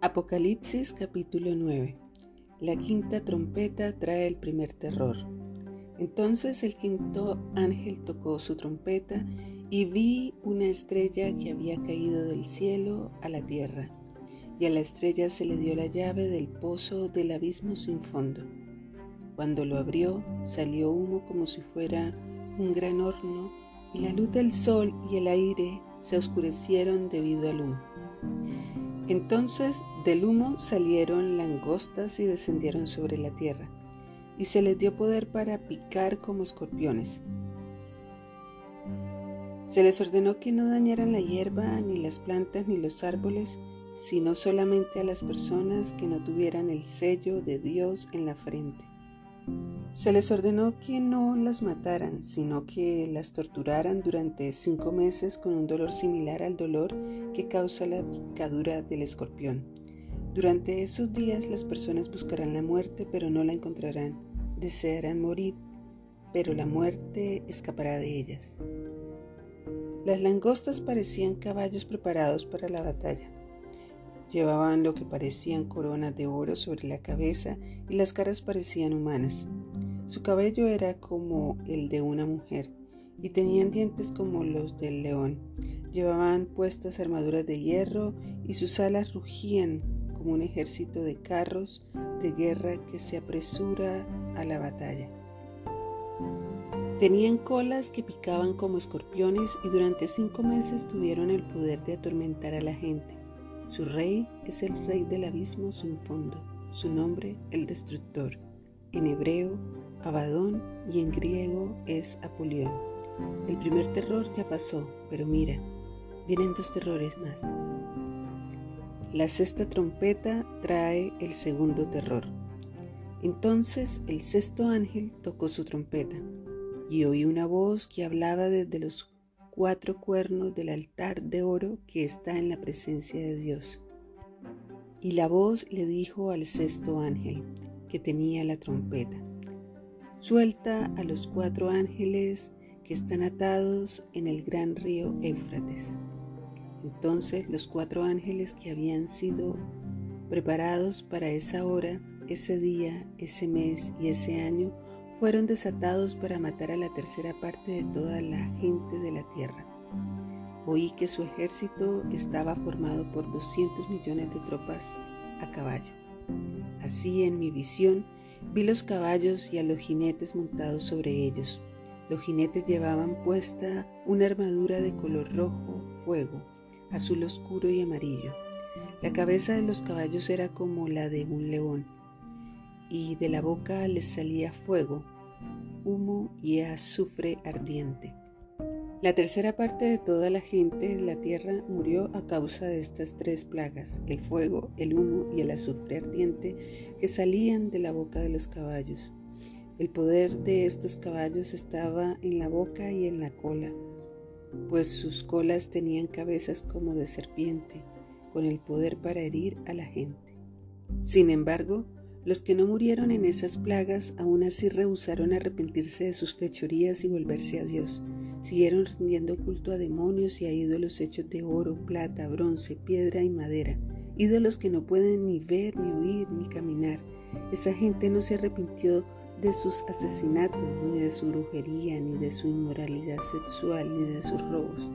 Apocalipsis capítulo 9 La quinta trompeta trae el primer terror. Entonces el quinto ángel tocó su trompeta y vi una estrella que había caído del cielo a la tierra, y a la estrella se le dio la llave del pozo del abismo sin fondo. Cuando lo abrió, salió humo como si fuera un gran horno, y la luz del sol y el aire se oscurecieron debido al humo. Entonces del humo salieron langostas y descendieron sobre la tierra, y se les dio poder para picar como escorpiones. Se les ordenó que no dañaran la hierba, ni las plantas, ni los árboles, sino solamente a las personas que no tuvieran el sello de Dios en la frente. Se les ordenó que no las mataran, sino que las torturaran durante cinco meses con un dolor similar al dolor que causa la picadura del escorpión. Durante esos días las personas buscarán la muerte, pero no la encontrarán. Desearán morir, pero la muerte escapará de ellas. Las langostas parecían caballos preparados para la batalla. Llevaban lo que parecían coronas de oro sobre la cabeza y las caras parecían humanas. Su cabello era como el de una mujer y tenían dientes como los del león. Llevaban puestas armaduras de hierro y sus alas rugían como un ejército de carros de guerra que se apresura a la batalla. Tenían colas que picaban como escorpiones y durante cinco meses tuvieron el poder de atormentar a la gente. Su rey es el rey del abismo sin fondo, su nombre el destructor. En hebreo Abadón y en griego es Apolión. El primer terror ya pasó, pero mira, vienen dos terrores más. La sexta trompeta trae el segundo terror. Entonces el sexto ángel tocó su trompeta y oí una voz que hablaba desde los cuatro cuernos del altar de oro que está en la presencia de Dios. Y la voz le dijo al sexto ángel que tenía la trompeta Suelta a los cuatro ángeles que están atados en el gran río Éufrates. Entonces los cuatro ángeles que habían sido preparados para esa hora, ese día, ese mes y ese año, fueron desatados para matar a la tercera parte de toda la gente de la tierra. Oí que su ejército estaba formado por 200 millones de tropas a caballo. Así en mi visión Vi los caballos y a los jinetes montados sobre ellos. Los jinetes llevaban puesta una armadura de color rojo, fuego, azul oscuro y amarillo. La cabeza de los caballos era como la de un león, y de la boca les salía fuego, humo y azufre ardiente. La tercera parte de toda la gente de la tierra murió a causa de estas tres plagas, el fuego, el humo y el azufre ardiente que salían de la boca de los caballos. El poder de estos caballos estaba en la boca y en la cola, pues sus colas tenían cabezas como de serpiente, con el poder para herir a la gente. Sin embargo, los que no murieron en esas plagas aún así rehusaron arrepentirse de sus fechorías y volverse a Dios Siguieron rindiendo culto a demonios y a ídolos hechos de oro, plata, bronce, piedra y madera, ídolos que no pueden ni ver, ni oír, ni caminar. Esa gente no se arrepintió de sus asesinatos, ni de su brujería, ni de su inmoralidad sexual, ni de sus robos.